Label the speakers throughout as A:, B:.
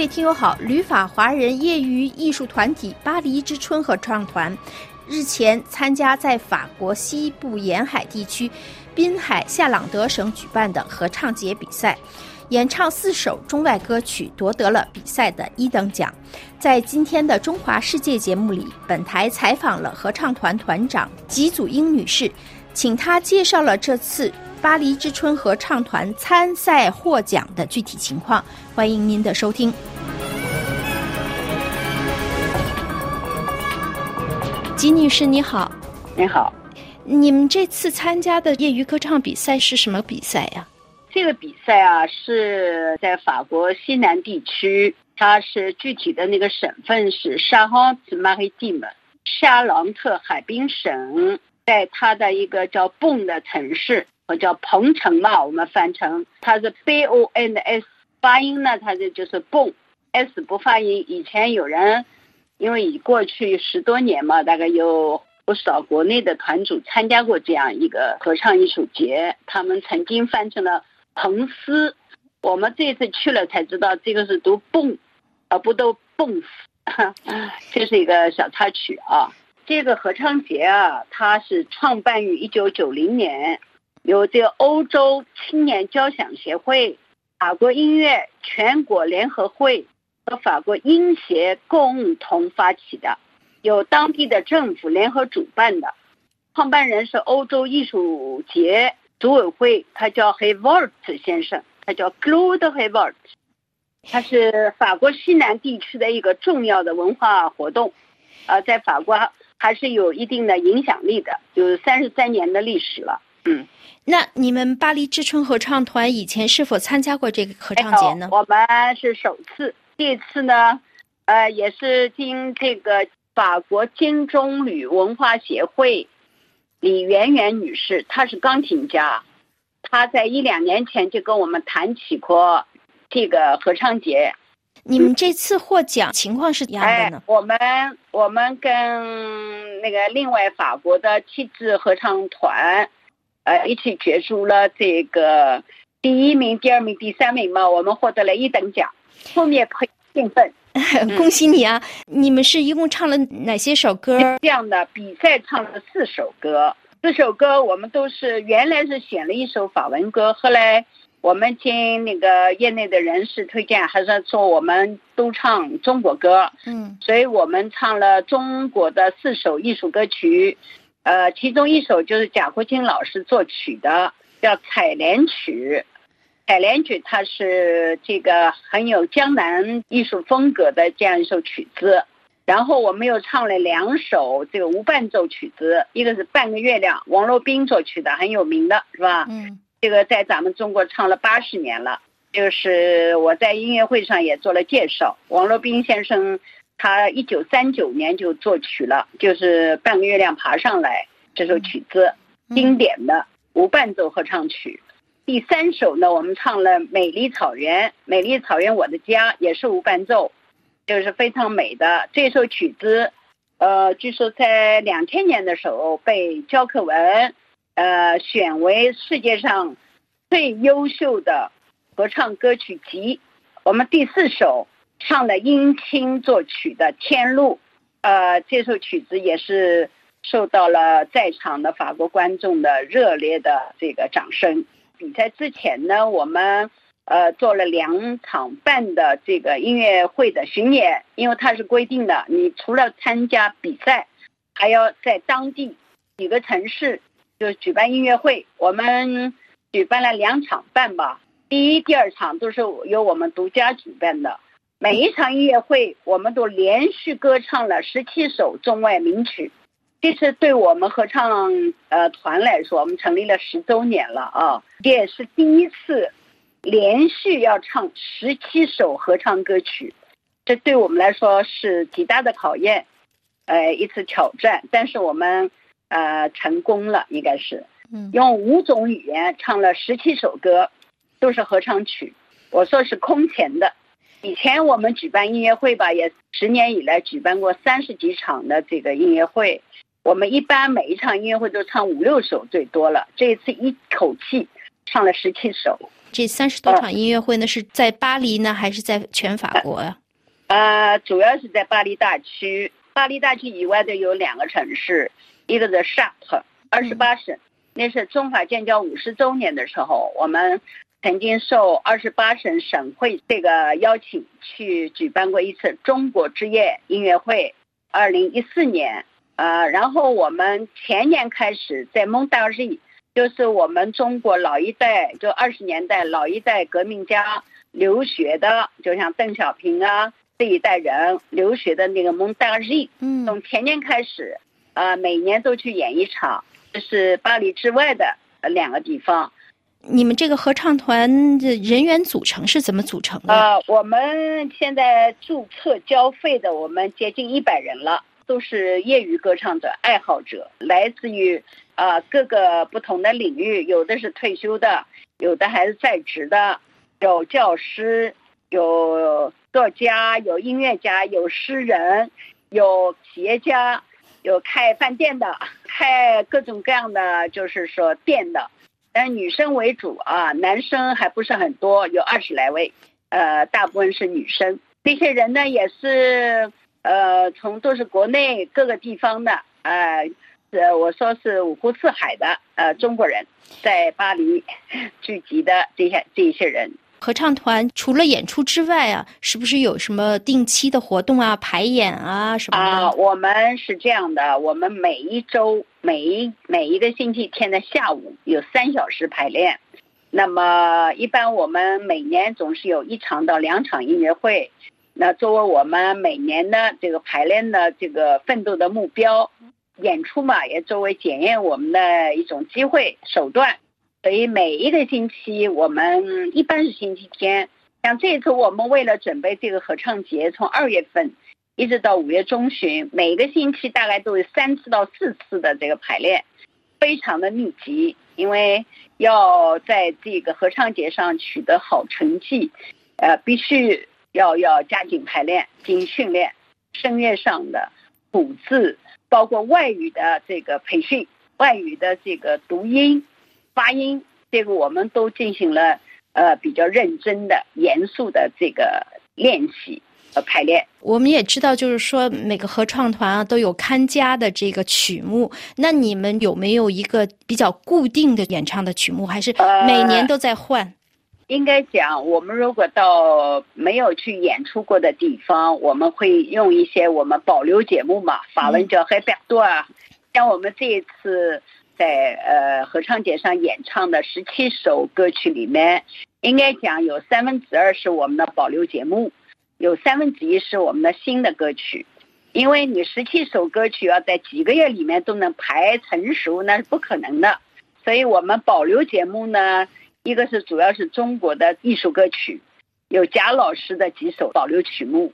A: 各位听友好，旅法华人业余艺术团体巴黎之春合唱团日前参加在法国西部沿海地区滨海夏朗德省举办的合唱节比赛，演唱四首中外歌曲，夺得了比赛的一等奖。在今天的中华世界节目里，本台采访了合唱团团长吉祖英女士，请她介绍了这次。巴黎之春合唱团参赛获奖的具体情况，欢迎您的收听。吉女士你好，
B: 你好，
A: 你们这次参加的业余歌唱比赛是什么比赛呀？
B: 这个比赛啊是在法国西南地区，它是具体的那个省份是沙昂茨马黑蒂姆，沙朗特海滨省，在它的一个叫蹦的城市。我叫鹏城嘛，我们翻成它是 B O N S，发音呢，它这就是蹦，S 不发音。以前有人因为已过去十多年嘛，大概有不少国内的团主参加过这样一个合唱艺术节，他们曾经翻成了彭斯。我们这次去了才知道，这个是读蹦，而不都蹦死。这是一个小插曲啊。这个合唱节啊，它是创办于一九九零年。由这个欧洲青年交响协会、法国音乐全国联合会和法国音协共同发起的，由当地的政府联合主办的。创办人是欧洲艺术节组委会，他叫 h e v o r t 先生，他叫 Claude h e v o r t 他是法国西南地区的一个重要的文化活动，呃，在法国还是有一定的影响力的，有三十三年的历史了。嗯。
A: 那你们巴黎之春合唱团以前是否参加过这个合唱节呢？
B: 我们是首次，这次呢，呃，也是经这个法国金钟旅文化协会李媛媛女士，她是钢琴家，她在一两年前就跟我们谈起过这个合唱节。
A: 你们这次获奖情况是怎样的呢？
B: 我们我们跟那个另外法国的气质合唱团。呃，一起角逐了这个第一名、第二名、第三名嘛，我们获得了一等奖，后面很兴奋，
A: 恭喜你啊！你们是一共唱了哪些首歌？
B: 这样的比赛唱了四首歌，四首歌我们都是原来是选了一首法文歌，后来我们经那个业内的人士推荐，还是说我们都唱中国歌，
A: 嗯，
B: 所以我们唱了中国的四首艺术歌曲。呃，其中一首就是贾国清老师作曲的，叫《采莲曲》。采莲曲它是这个很有江南艺术风格的这样一首曲子。然后我们又唱了两首这个无伴奏曲子，一个是《半个月亮》，王洛宾作曲的，很有名的是吧？
A: 嗯。
B: 这个在咱们中国唱了八十年了，就是我在音乐会上也做了介绍，王洛宾先生。他一九三九年就作曲了，就是《半个月亮爬上来》这首曲子，经典的无伴奏合唱曲。第三首呢，我们唱了《美丽草原》，《美丽草原我的家》也是无伴奏，就是非常美的这首曲子。呃，据说在两千年的时候被教科文呃选为世界上最优秀的合唱歌曲集。我们第四首。唱了殷青作曲的《天路》，呃，这首曲子也是受到了在场的法国观众的热烈的这个掌声。比赛之前呢，我们呃做了两场半的这个音乐会的巡演，因为它是规定的，你除了参加比赛，还要在当地几个城市就举办音乐会。我们举办了两场半吧，第一、第二场都是由我们独家举办的。每一场音乐会，我们都连续歌唱了十七首中外名曲。这是对我们合唱呃团来说，我们成立了十周年了啊，也是第一次连续要唱十七首合唱歌曲。这对我们来说是极大的考验，呃，一次挑战。但是我们呃成功了，应该是，用五种语言唱了十七首歌，都是合唱曲。我说是空前的。以前我们举办音乐会吧，也十年以来举办过三十几场的这个音乐会。我们一般每一场音乐会都唱五六首最多了。这一次一口气唱了十七首。
A: 这三十多场音乐会呢，是在巴黎呢，还是在全法国呀？
B: 呃，主要是在巴黎大区。巴黎大区以外的有两个城市，一个是沙特，二十八省。那是中法建交五十周年的时候，我们曾经受二十八省省会这个邀请去举办过一次中国之夜音乐会。二零一四年，呃，然后我们前年开始在蒙大利，就是我们中国老一代，就二十年代老一代革命家留学的，就像邓小平啊这一代人留学的那个蒙大利，
A: 嗯，
B: 从前年开始，呃，每年都去演一场。就是巴黎之外的两个地方。
A: 你们这个合唱团的人员组成是怎么组成的？
B: 呃，我们现在注册交费的，我们接近一百人了，都是业余歌唱者、爱好者，来自于啊各个不同的领域，有的是退休的，有的还是在职的，有教师，有作家，有音乐家，有诗人，有企业家。有开饭店的，开各种各样的，就是说店的，但女生为主啊，男生还不是很多，有二十来位，呃，大部分是女生。这些人呢，也是呃，从都是国内各个地方的，呃，呃，我说是五湖四海的，呃，中国人在巴黎聚集的这些这些人。
A: 合唱团除了演出之外啊，是不是有什么定期的活动啊、排演啊什么的？
B: 啊，我们是这样的，我们每一周、每一每一个星期天的下午有三小时排练。那么，一般我们每年总是有一场到两场音乐会。那作为我们每年的这个排练的这个奋斗的目标，演出嘛，也作为检验我们的一种机会手段。所以每一个星期，我们一般是星期天。像这次，我们为了准备这个合唱节，从二月份一直到五月中旬，每个星期大概都有三次到四次的这个排练，非常的密集。因为要在这个合唱节上取得好成绩，呃，必须要要加紧排练、进行训练，声乐上的谱字，包括外语的这个培训，外语的这个读音。发音，这个我们都进行了呃比较认真的、严肃的这个练习和排练。
A: 我们也知道，就是说每个合唱团啊都有看家的这个曲目。那你们有没有一个比较固定的演唱的曲目，还是每年都在换？
B: 应该讲，我们如果到没有去演出过的地方，我们会用一些我们保留节目嘛，法文叫 h 百多啊。像我们这一次。在呃合唱节上演唱的十七首歌曲里面，应该讲有三分之二是我们的保留节目，有三分之一是我们的新的歌曲。因为你十七首歌曲要在几个月里面都能排成熟，那是不可能的。所以我们保留节目呢，一个是主要是中国的艺术歌曲，有贾老师的几首保留曲目，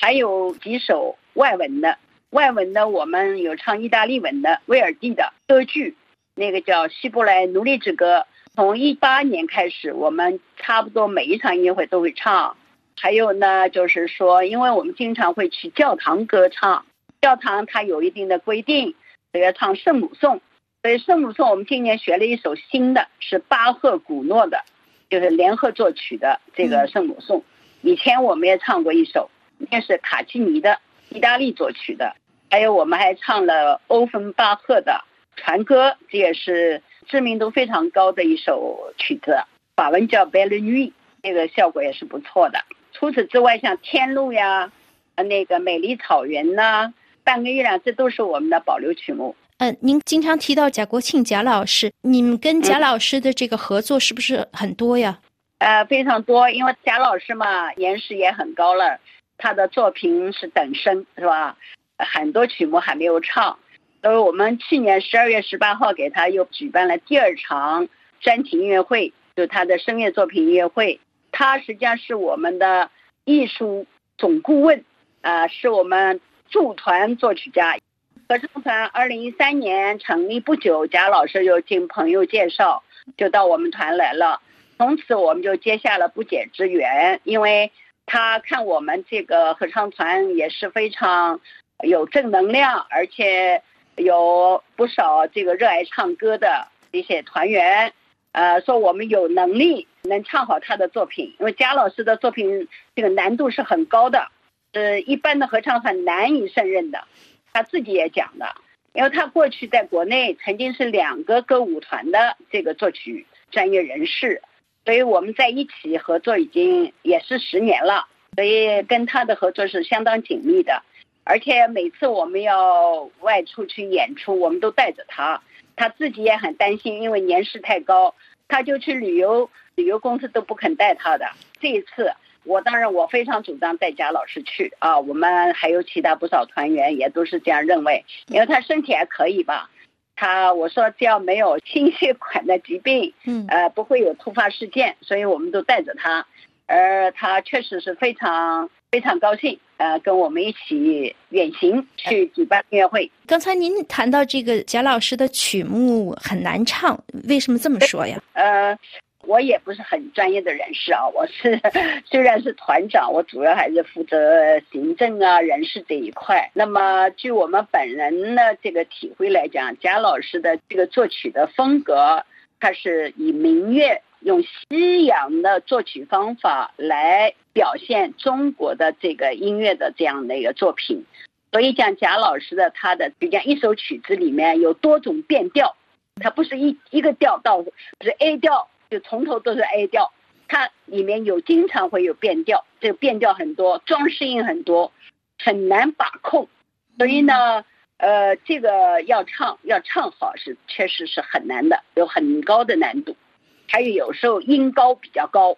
B: 还有几首外文的。外文的我们有唱意大利文的威尔第的歌剧，那个叫《希伯来奴隶之歌》。从一八年开始，我们差不多每一场音乐会都会唱。还有呢，就是说，因为我们经常会去教堂歌唱，教堂它有一定的规定，都要唱圣母颂。所以圣母颂我们今年学了一首新的，是巴赫古诺的，就是联合作曲的这个圣母颂。以前我们也唱过一首，那是卡基尼的，意大利作曲的。还有，我们还唱了欧芬巴赫的《船歌》，这也是知名度非常高的一首曲子，法文叫《Belle Nuit》，这个效果也是不错的。除此之外，像《天路》呀，呃，那个《美丽草原》呐，《半个月亮》，这都是我们的保留曲目。
A: 嗯，您经常提到贾国庆贾老师，你们跟贾老师的这个合作是不是很多呀？
B: 呃，非常多，因为贾老师嘛，年事也很高了，他的作品是等身，是吧？很多曲目还没有唱，所以我们去年十二月十八号给他又举办了第二场专题音乐会，就他的声乐作品音乐会。他实际上是我们的艺术总顾问，啊，是我们驻团作曲家。合唱团二零一三年成立不久，贾老师就经朋友介绍，就到我们团来了。从此我们就结下了不解之缘，因为他看我们这个合唱团也是非常。有正能量，而且有不少这个热爱唱歌的一些团员，呃，说我们有能力能唱好他的作品，因为贾老师的作品这个难度是很高的，呃，一般的合唱团难以胜任的。他自己也讲的，因为他过去在国内曾经是两个歌舞团的这个作曲专业人士，所以我们在一起合作已经也是十年了，所以跟他的合作是相当紧密的。而且每次我们要外出去演出，我们都带着他，他自己也很担心，因为年事太高，他就去旅游，旅游公司都不肯带他的。这一次。我当然，我非常主张带贾老师去啊！我们还有其他不少团员也都是这样认为，因为他身体还可以吧。他我说只要没有心血管的疾病，
A: 嗯，
B: 呃，不会有突发事件，所以我们都带着他。而他确实是非常非常高兴，呃，跟我们一起远行去举办音乐会。
A: 刚才您谈到这个贾老师的曲目很难唱，为什么这么说呀？
B: 呃。我也不是很专业的人士啊，我是 虽然是团长，我主要还是负责行政啊、人事这一块。那么，据我们本人的这个体会来讲，贾老师的这个作曲的风格，他是以民乐用西洋的作曲方法来表现中国的这个音乐的这样的一个作品。所以讲，贾老师的他的，比如讲一首曲子里面有多种变调，它不是一一个调到是 A 调。就从头都是 A 调，它里面有经常会有变调，这个变调很多，装饰音很多，很难把控。所以呢，呃，这个要唱要唱好是确实是很难的，有很高的难度。还有有时候音高比较高，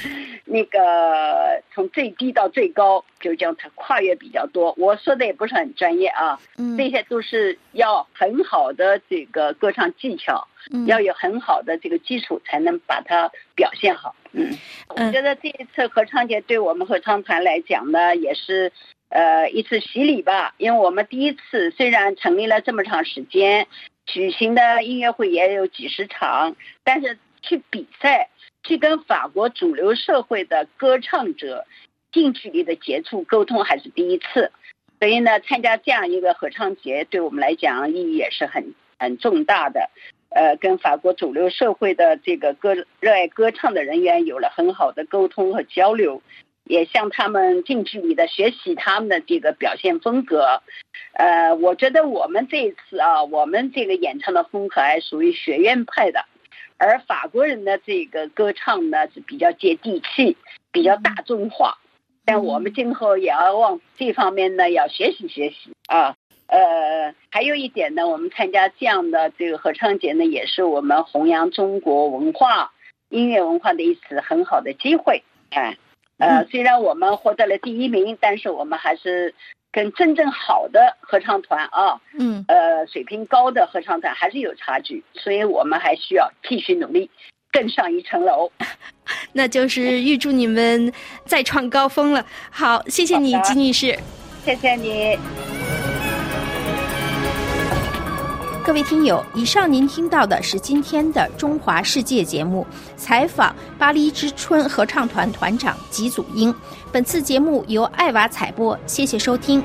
B: 那个从最低到最高，就叫它跨越比较多。我说的也不是很专业啊，这些都是要很好的这个歌唱技巧，要有很好的这个基础，才能把它表现好。嗯，我觉得这一次合唱节对我们合唱团来讲呢，也是呃一次洗礼吧，因为我们第一次虽然成立了这么长时间，举行的音乐会也有几十场，但是。去比赛，去跟法国主流社会的歌唱者近距离的接触沟通还是第一次，所以呢，参加这样一个合唱节对我们来讲意义也是很很重大的。呃，跟法国主流社会的这个歌热爱歌唱的人员有了很好的沟通和交流，也向他们近距离的学习他们的这个表现风格。呃，我觉得我们这一次啊，我们这个演唱的风格还属于学院派的。而法国人的这个歌唱呢是比较接地气，比较大众化，但我们今后也要往这方面呢要学习学习啊。呃，还有一点呢，我们参加这样的这个合唱节呢，也是我们弘扬中国文化、音乐文化的一次很好的机会。哎，呃，虽然我们获得了第一名，但是我们还是。跟真正好的合唱团啊，
A: 嗯，
B: 呃，水平高的合唱团还是有差距，所以我们还需要继续努力，更上一层楼。
A: 那就是预祝你们再创高峰了。好，谢谢你，金女士，
B: 谢谢你。
A: 各位听友，以上您听到的是今天的《中华世界》节目，采访巴黎之春合唱团团长吉祖英。本次节目由爱娃采播，谢谢收听。